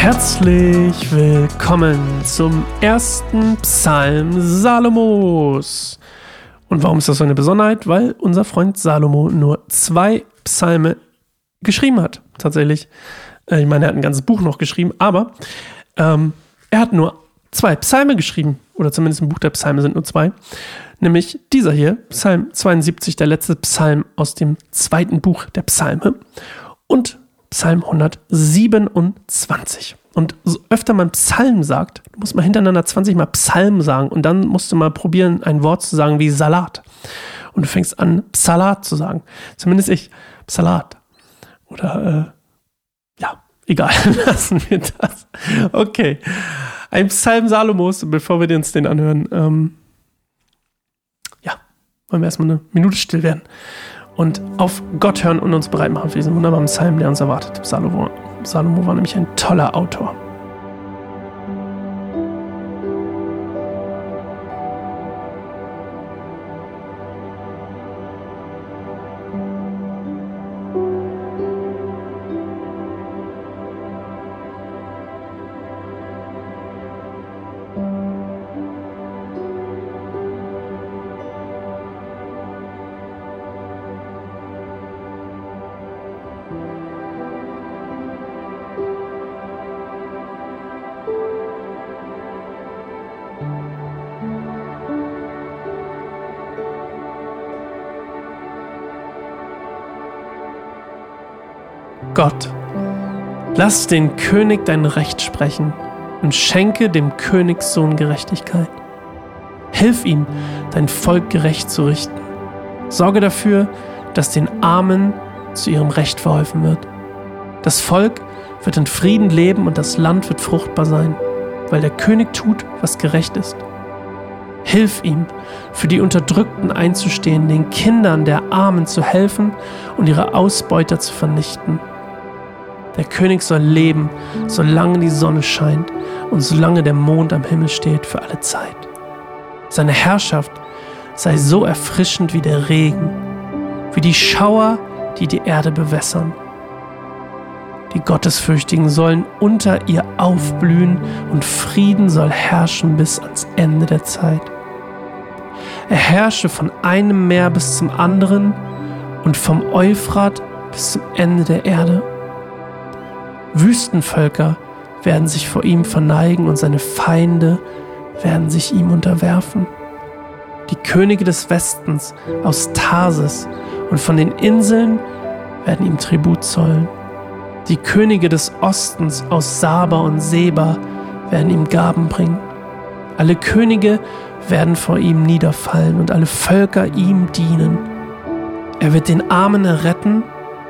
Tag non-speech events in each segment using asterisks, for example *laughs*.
Herzlich willkommen zum ersten Psalm Salomos. Und warum ist das so eine Besonderheit? Weil unser Freund Salomo nur zwei Psalme geschrieben hat, tatsächlich. Äh, ich meine, er hat ein ganzes Buch noch geschrieben, aber ähm, er hat nur zwei Psalme geschrieben, oder zumindest im Buch der Psalme sind nur zwei. Nämlich dieser hier, Psalm 72, der letzte Psalm aus dem zweiten Buch der Psalme. Und Psalm 127. Und so öfter man Psalm sagt, muss man hintereinander 20 Mal Psalm sagen und dann musst du mal probieren, ein Wort zu sagen wie Salat. Und du fängst an, Salat zu sagen. Zumindest ich, Salat. Oder, äh, ja, egal, *laughs* lassen wir das. Okay. Ein Psalm Salomos, bevor wir uns den anhören, ähm, ja, wollen wir erstmal eine Minute still werden und auf Gott hören und uns bereit machen für diesen wunderbaren Psalm, der uns erwartet. Salomo, Salomo war nämlich ein toller Autor. Gott, lass den König dein Recht sprechen und schenke dem Königssohn Gerechtigkeit. Hilf ihm, dein Volk gerecht zu richten. Sorge dafür, dass den Armen zu ihrem Recht verholfen wird. Das Volk wird in Frieden leben und das Land wird fruchtbar sein, weil der König tut, was gerecht ist. Hilf ihm, für die Unterdrückten einzustehen, den Kindern der Armen zu helfen und ihre Ausbeuter zu vernichten. Der König soll leben, solange die Sonne scheint und solange der Mond am Himmel steht für alle Zeit. Seine Herrschaft sei so erfrischend wie der Regen, wie die Schauer, die die Erde bewässern. Die Gottesfürchtigen sollen unter ihr aufblühen und Frieden soll herrschen bis ans Ende der Zeit. Er herrsche von einem Meer bis zum anderen und vom Euphrat bis zum Ende der Erde. Wüstenvölker werden sich vor ihm verneigen und seine Feinde werden sich ihm unterwerfen. Die Könige des Westens aus Tarsis und von den Inseln werden ihm Tribut zollen. Die Könige des Ostens aus Saba und Seba werden ihm Gaben bringen. Alle Könige werden vor ihm niederfallen und alle Völker ihm dienen. Er wird den Armen erretten,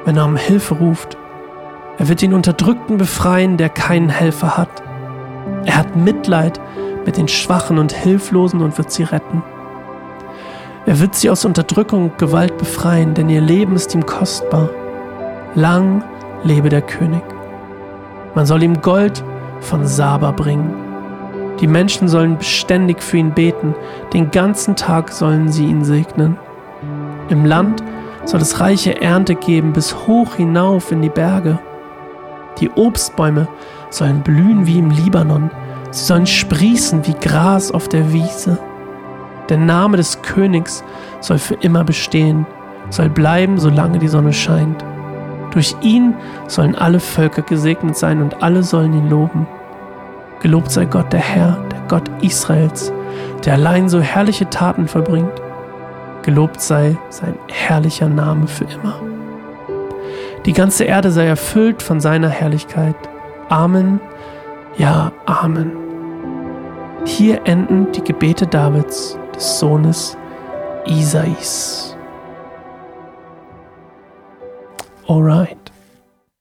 wenn er um Hilfe ruft. Er wird den Unterdrückten befreien, der keinen Helfer hat. Er hat Mitleid mit den Schwachen und Hilflosen und wird sie retten. Er wird sie aus Unterdrückung und Gewalt befreien, denn ihr Leben ist ihm kostbar. Lang lebe der König. Man soll ihm Gold von Saba bringen. Die Menschen sollen beständig für ihn beten, den ganzen Tag sollen sie ihn segnen. Im Land soll es reiche Ernte geben bis hoch hinauf in die Berge. Die Obstbäume sollen blühen wie im Libanon, sie sollen sprießen wie Gras auf der Wiese. Der Name des Königs soll für immer bestehen, soll bleiben, solange die Sonne scheint. Durch ihn sollen alle Völker gesegnet sein und alle sollen ihn loben. Gelobt sei Gott, der Herr, der Gott Israels, der allein so herrliche Taten vollbringt. Gelobt sei sein herrlicher Name für immer. Die ganze Erde sei erfüllt von seiner Herrlichkeit. Amen. Ja, Amen. Hier enden die Gebete Davids, des Sohnes Isais. Alright.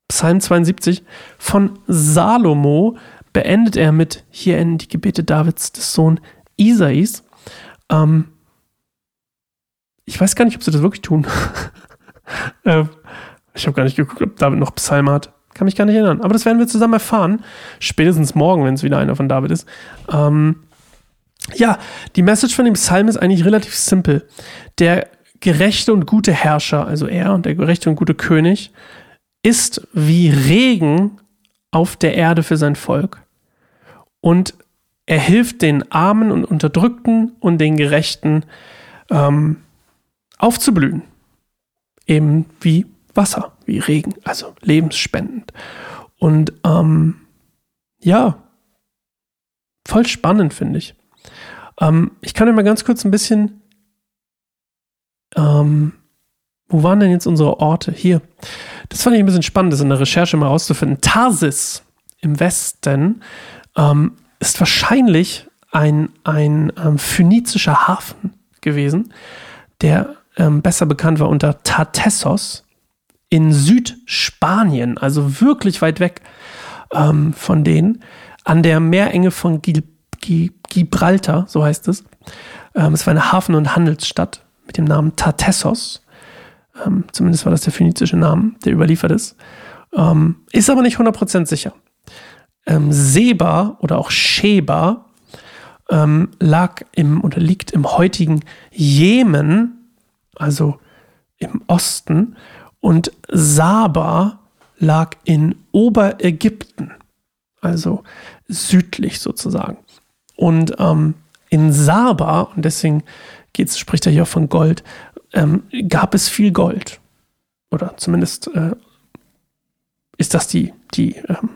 Psalm 72 von Salomo beendet er mit Hier enden die Gebete Davids, des Sohnes Isais. Ähm, ich weiß gar nicht, ob sie das wirklich tun. *laughs* äh, ich habe gar nicht geguckt, ob David noch Psalm hat. Kann mich gar nicht erinnern. Aber das werden wir zusammen erfahren. Spätestens morgen, wenn es wieder einer von David ist. Ähm, ja, die Message von dem Psalm ist eigentlich relativ simpel. Der gerechte und gute Herrscher, also er und der gerechte und gute König, ist wie Regen auf der Erde für sein Volk. Und er hilft den Armen und Unterdrückten und den Gerechten ähm, aufzublühen. Eben wie Wasser, wie Regen, also lebensspendend. Und ähm, ja, voll spannend, finde ich. Ähm, ich kann euch mal ganz kurz ein bisschen. Ähm, wo waren denn jetzt unsere Orte? Hier. Das fand ich ein bisschen spannend, das in der Recherche mal rauszufinden. Tarsis im Westen ähm, ist wahrscheinlich ein, ein ähm, phönizischer Hafen gewesen, der ähm, besser bekannt war unter Tartessos in Südspanien, also wirklich weit weg ähm, von denen, an der Meerenge von Gil Gibraltar, so heißt es. Ähm, es war eine Hafen- und Handelsstadt mit dem Namen Tartessos. Ähm, zumindest war das der phönizische Name, der überliefert ist. Ähm, ist aber nicht 100% sicher. Ähm, Seba oder auch Sheba ähm, lag im oder liegt im heutigen Jemen, also im Osten, und Saba lag in Oberägypten, also südlich sozusagen. Und ähm, in Saba, und deswegen geht's, spricht er hier auch von Gold, ähm, gab es viel Gold. Oder zumindest äh, ist das die, die ähm,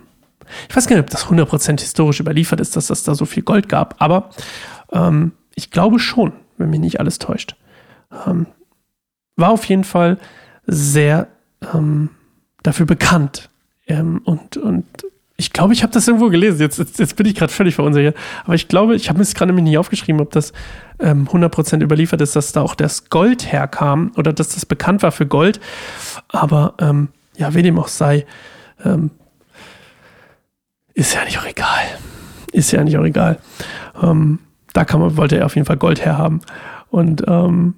ich weiß gar nicht, ob das 100% historisch überliefert ist, dass das da so viel Gold gab, aber ähm, ich glaube schon, wenn mich nicht alles täuscht. Ähm, war auf jeden Fall sehr ähm, dafür bekannt. Ähm, und, und ich glaube, ich habe das irgendwo gelesen. Jetzt, jetzt, jetzt bin ich gerade völlig verunsichert. Aber ich glaube, ich habe es gerade nämlich nicht aufgeschrieben, ob das ähm, 100% überliefert ist, dass da auch das Gold herkam oder dass das bekannt war für Gold. Aber ähm, ja, wie dem auch sei, ähm, ist ja nicht auch egal. Ist ja nicht auch egal. Ähm, da kann man, wollte er auf jeden Fall Gold herhaben. Und ähm,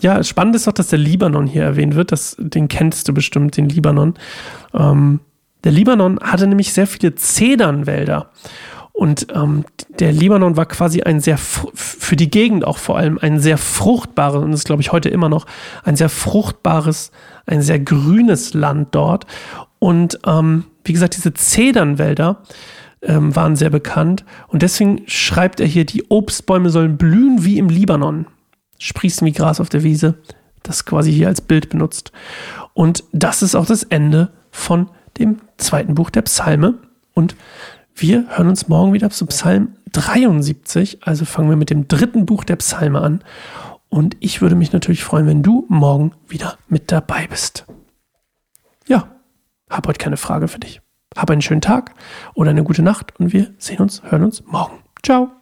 ja, spannend ist auch, dass der Libanon hier erwähnt wird. Das, den kennst du bestimmt, den Libanon. Ähm, der Libanon hatte nämlich sehr viele Zedernwälder. Und ähm, der Libanon war quasi ein sehr, für die Gegend auch vor allem, ein sehr fruchtbares, und das glaube ich heute immer noch, ein sehr fruchtbares, ein sehr grünes Land dort. Und ähm, wie gesagt, diese Zedernwälder ähm, waren sehr bekannt. Und deswegen schreibt er hier, die Obstbäume sollen blühen wie im Libanon sprießen wie Gras auf der Wiese, das quasi hier als Bild benutzt. Und das ist auch das Ende von dem zweiten Buch der Psalme. Und wir hören uns morgen wieder zu Psalm 73. Also fangen wir mit dem dritten Buch der Psalme an. Und ich würde mich natürlich freuen, wenn du morgen wieder mit dabei bist. Ja, habe heute keine Frage für dich. Hab einen schönen Tag oder eine gute Nacht und wir sehen uns, hören uns morgen. Ciao.